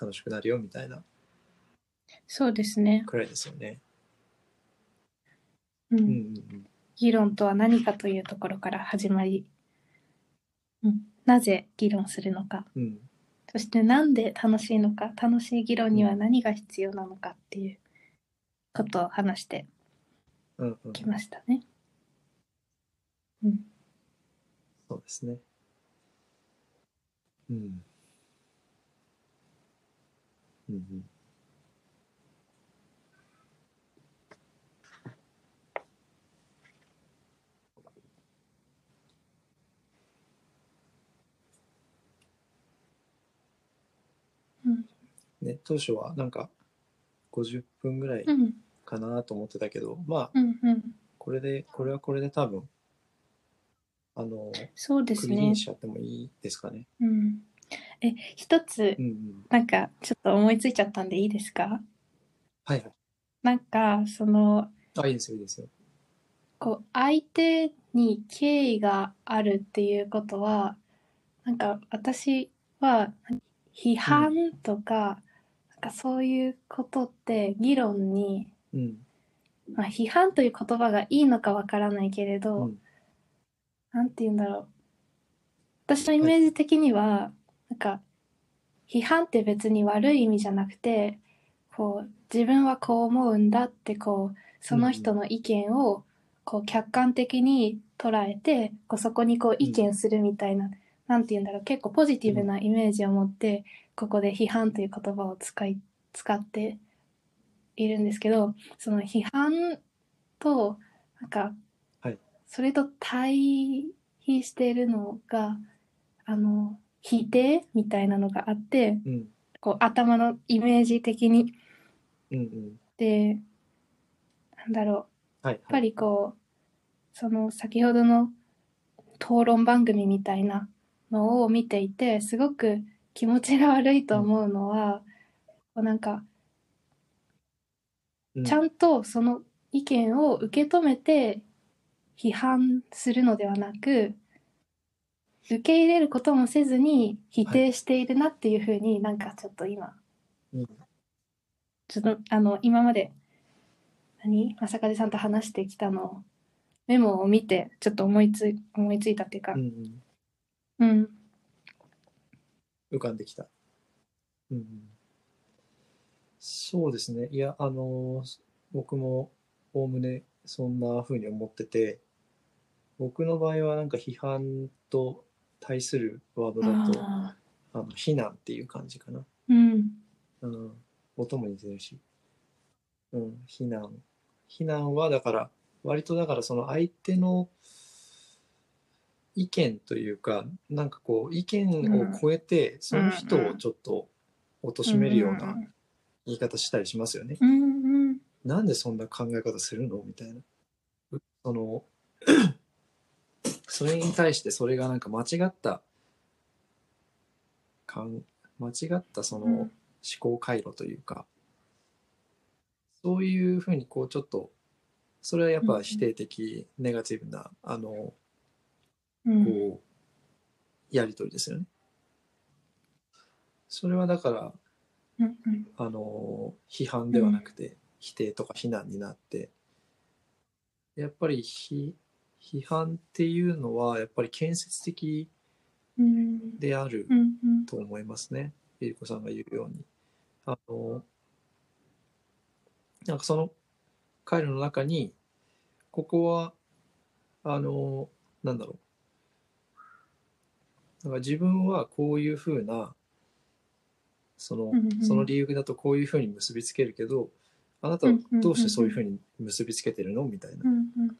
楽しくなるよみたいなそうですね、くらいですよね。うん。議論とは何かというところから始まり、うん、なぜ議論するのか。うん。そしてなんで楽しいのか。楽しい議論には何が必要なのかっていうことを話してきましたね。うん、そうですね。うん。うん。うん。うんね、当初はなんか50分ぐらいうん、かなと思ってたけど、まあ、うん、うん、これで、これはこれで多分、あの、そうですね。しちゃってもいいですかね。うん、え、一つうんうん。なんかちょっと思いついちゃったんでいいですか？はいはい。なんかそのあ、いいですよ、いいですよ。こう相手に敬意があるっていうことはなんか私は批判とか,、かそういうことって議論に、うん。まあ、批判という言葉がいいのかわからないけれど、うん。て言うんだろう私のイメージ的には、なんか批判って別に悪い意味じゃなくてこう自分はこう思うんだってこうその人の意見をこう客観的に捉えてこうそこにこう意見するみたいな、なんて言うんだろう結構ポジティブなイメージを持ってここで批判という言葉を使い使っているんですけどその批判となんか、はい。それと対比しているのがあの否定みたいなのがあってうん。こう頭のイメージ的に。うんうん。でなんだろう。はい。やっぱりこうその先ほどの討論番組みたいなのを見ていてすごく気持ちが悪いと思うのは、こうなんかうん。ちゃんとその意見を受け止めて批判するのではなく受け入れることもせずに否定しているなっていうふうになんかちょっと今、うん。ちょっとあの今まで何？正風さんと話してきたのをメモを見てちょっと思いつい思いついたっていうかうんうんうん浮かんできた。うんうん、そうですね。いや、あのー僕もおおむねそんな風に思ってて、僕の場合はなんか批判と対するワードだと、ああの非難っていう感じかな。ーうんうん、音も似てるし。うん、非難。非難はだから、割とだからその相手の意見というか、なんかこう、意見を超えて、その人をちょっと貶めるような言い方したりしますよね。なんでそんな考え方するの？みたいな。うその、それに対してそれがなんか間違った、かん間違ったその、うん。思考回路というか、そういうふうにこうちょっと、それはやっぱ否定的、ネガティブな、あの、うんこう、やりとりですよね。それはだから、うんうんあの、批判ではなくて、否定とか非難になって、やっぱり批批判っていうのは、やっぱり建設的うんであると思いますね。えりこさんが言うように。あの、なんかその回路の中に、ここは、あの、なんだろう。なんか自分はこういうふうな、そのその理由だとこういうふうに結びつけるけど、あなたはどうしてそういうふうに結びつけてるの？みたいな。っ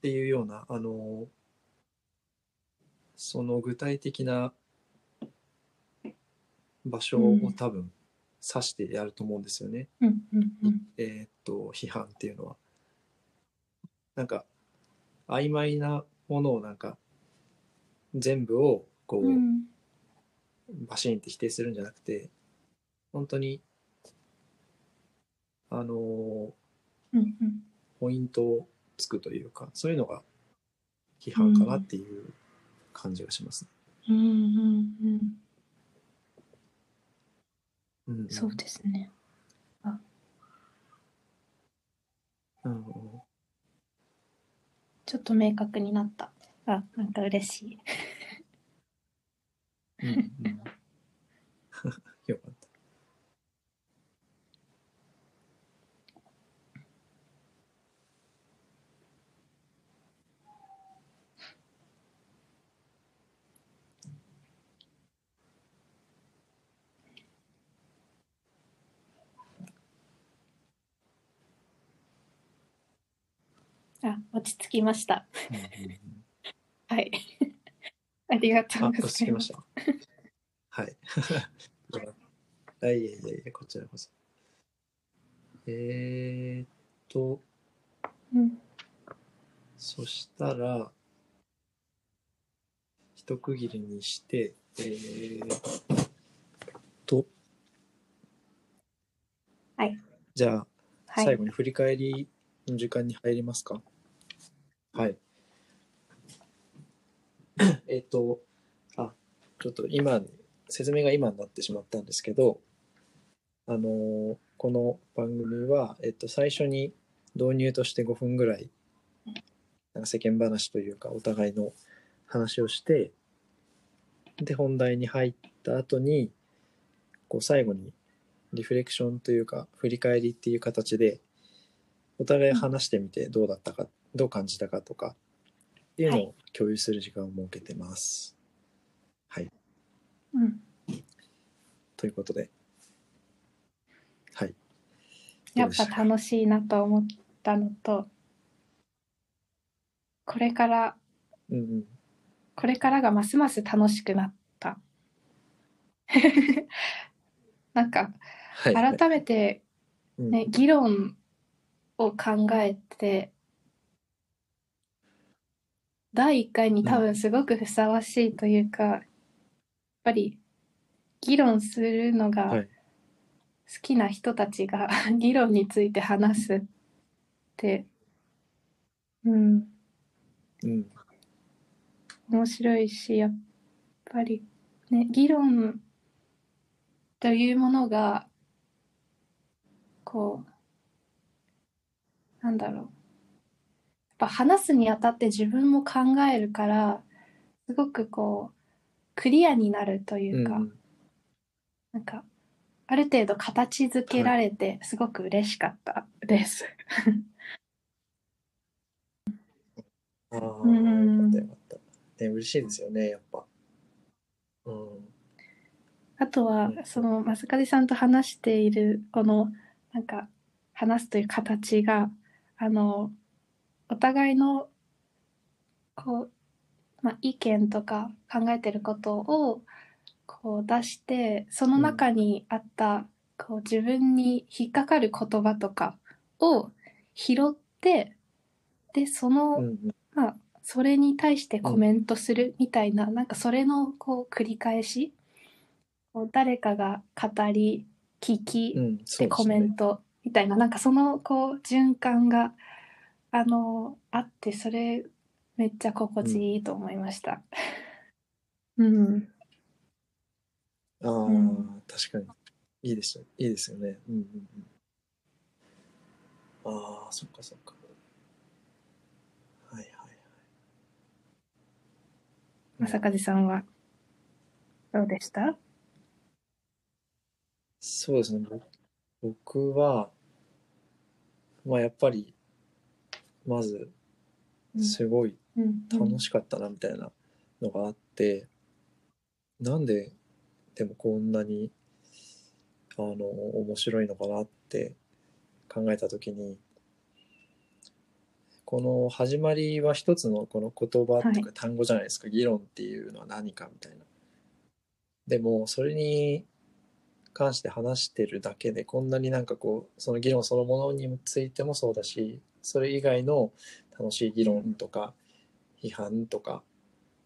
ていうような、あの、その具体的な場所を多分指してやると思うんですよね。えーっと、批判っていうのは。なんか、曖昧なものをなんか、全部をこう、うんバシンって否定するんじゃなくて、本当に、あの、うんうんポイントをつくというか、そういうのが批判かなっていう感じがしますね。うんうんうんそうですね。うんうんちょっと明確になった。あ、なんか嬉しい。うんうん よかった。あ、落ち着きました。うんうんうんはい。ありがとうあ、ございます。ました。はい。あいえいえいえ、こちらこそ。えーっと、うんそしたら、一区切りにして、えーっと、はい。じゃあ、はい最後に振り返りの時間に入りますか？はい。えっと、あ、ちょっと今、説明が今になってしまったんですけど、あのーこの番組は、えっと、最初に導入として5分ぐらい、なんか世間話というか、お互いの話をして、で、本題に入った後に、こう、最後にリフレクションというか、振り返りっていう形で、お互い話してみてどうだったか、どう感じたかとか、っていうのを共有する時間を設けてます。はい。うん。ということで。はい。やっぱ楽しいなと思ったのと、これからうんうん。これからがますます楽しくなった。なんかはい、はい。改めてうんね、議論を考えて第1回に多分すごくふさわしいというか、やっぱり議論するのがはい。好きな人たちが 議論について話すって、うん、うん。面白いしやっぱりね議論というものがこうなんだろうぱ話すにあたって自分も考えるからすごくこうクリアになるというか、うんうんなんかある程度形づけられてすごく嬉しかったです。ああ、うんよかったよかった。ね、嬉しいですよね、やっぱ。うん。あとはうんその正和さんと話しているこのなんか話すという形があのお互いのこう、まあ、意見とか考えてることをこう出してその中にあった、こう自分に引っかかる言葉とかを拾ってでその。まあ、それに対してコメントするみたいな、なんかそれのこう繰り返し誰かが語り聞き、でコメンね。トみたいななんかそのこう循環があのあってそれめっちゃ心地いいと思いました。うん、ああ、うん確かに。いいですよ。いいですよね。うんうんうん。ああ、そっかそっか。はいはいはい。正和さんはどうでした？そうですね。ぼ僕は、まあやっぱり、まず、すごいうん、楽しかったなみたいなのがあって、なんででもこんなにあの面白いのかなって考えた時にこの始まりは一つのこの言葉とか単語じゃないですか、議論っていうのは何かみたいな。でもそれに関して話してるだけでこんなになんかこうその議論そのものについてもそうだしそれ以外の楽しい議論とか批判とか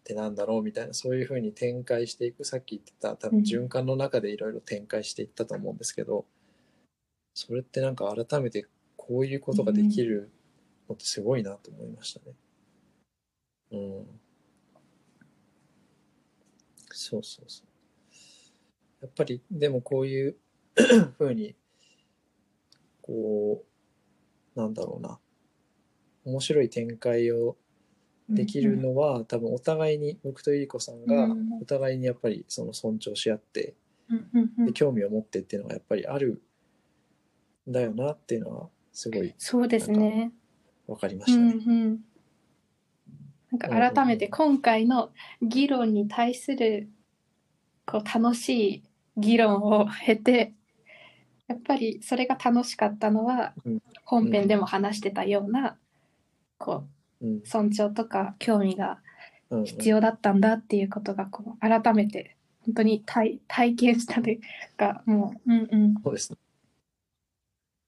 ってなんだろうみたいなそういうふうに展開していくさっき言ってた多分循環の中でいろいろ展開していったと思うんですけどそれってなんか改めてこういうことができるのってすごいなと思いましたね。うん。そうそうそう。やっぱりでもこういうふうにこうなんだろうな面白い展開をできるのは、多分お互いに僕とゆり子さんがうんお互いにやっぱりその尊重し合ってうんうんうんで興味を持ってっていうのがやっぱりあるんだよなっていうのはすごいそうですね。分かりまうんしたね。うん。なんか改めて今回の議論に対するこう楽しい議論を経てやっぱりそれが楽しかったのはうん本編でも話してたようなこう尊重とか興味が必要だったんだっていうことがこう改めて本当に体体験したというかもううんうんそうですね。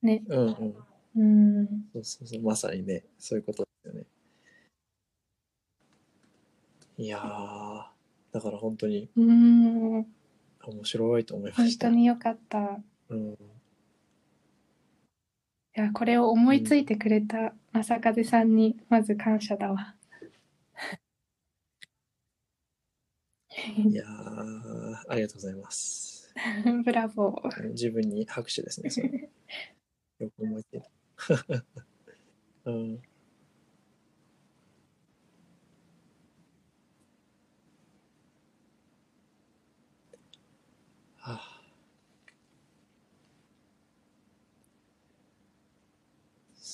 ねうんうん。うんそうそうそう。まさにね、そういうことですよね。いやー、だから本当にうん面白いと思いま本した。当に良かった。うん、いや、これを思いついてくれた正和さんにまず感謝だわ。いやー、ありがとうございます。ブラボー。自分に拍手ですね。よく思いついた。うん、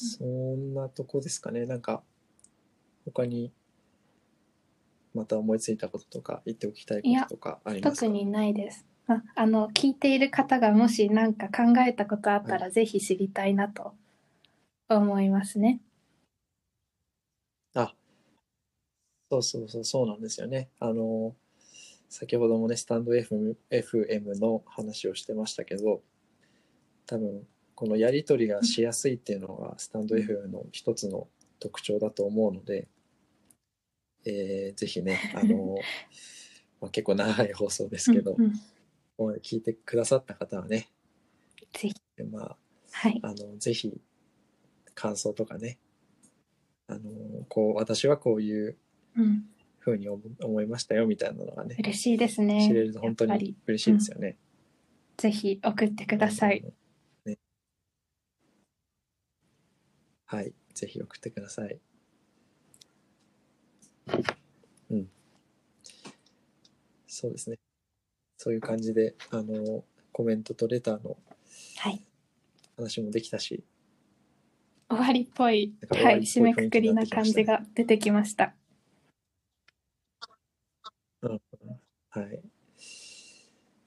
そんなとこですかね。なんか、他に、また思いついたこととか、言っておきたいこととかありますか？特にないです。ああの、聞いている方がもし何か考えたことあったら、ぜひ知りたいなと思いますね。あ、そうそうそう、そうなんですよね。あの、先ほどもね、スタンド FM, FM の話をしてましたけど、多分、このやり取りがしやすいっていうのが、スタンド FM の一つの特徴だと思うので、えーぜひね、あの、まあ、結構長い放送ですけど、うんうん聞いてくださった方はね、ぜひ。まあ、はい。あの、ぜひ、感想とかね、あの、こう、私はこういううん。ふうに思思いましたよ、みたいなのがね、嬉しいですね。知れると本当に嬉しいですよね。ぜひ送ってください。ね。はい、ぜひ送ってください。うん。そうですね。そういう感じで、あの、コメントとレターのはい。話もできたし、終わりっぽい、なんか終はい、締めくくりな感じが出てきました。うん、はい。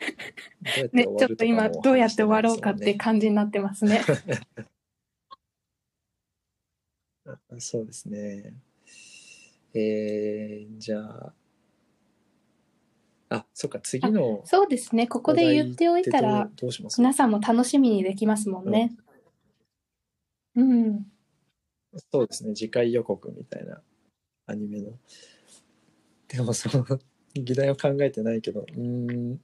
ね、ちょっと今もどうやって終わろうかって感じになってますね。そうですね。えー、じゃあ、あ、そっか、次のそうですね、ここで言っておいたらってどうどうします皆さんも楽しみにできますもんね。うん。そうですね、次回予告みたいなアニメの。でも、その、議題を考えてないけど、うーん、あ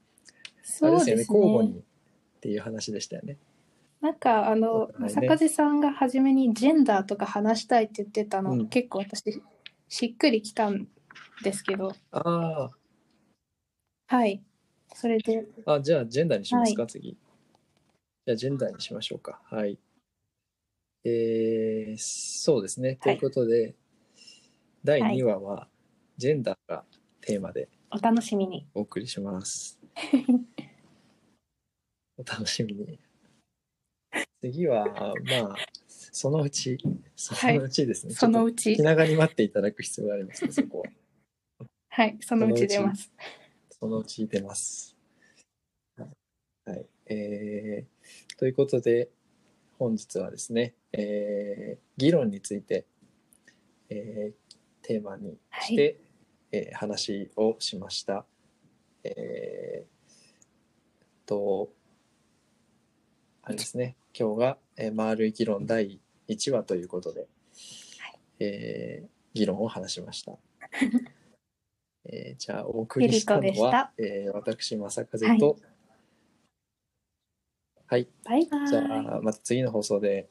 そうれですよね、ですね。交互にっていう話でしたよね。なんかあのはいね正風さんが初めにジェンダーとか話したいって言ってたの、うん結構私しっくりきたんですけど、あはい。それで、あ、あ、じゃあ、ジェンダーにしますか、は次。じゃあ、ジェンダーにしましょうか。はい。えー、そうですね。ということで、第2話は、ジェンダーがテーマでお楽しみに。お送りします。お楽しみに。次は、まあ、そのうち、そのうちですね。そのうち気、長に待っていただく必要がありますね、そこは。はい、そのうち出ます。そのうち出ます。はい。えー、ということで、本日はですね、えー議論について、えーテーマにして、えー話をしました。えーと、あれですね、今日が、えー丸い議論第1話ということで、えー議論を話しました。えーじゃあ、お送りしたのはし、えー私、正風と、はい、バイバイ。じゃあ、また次の放送で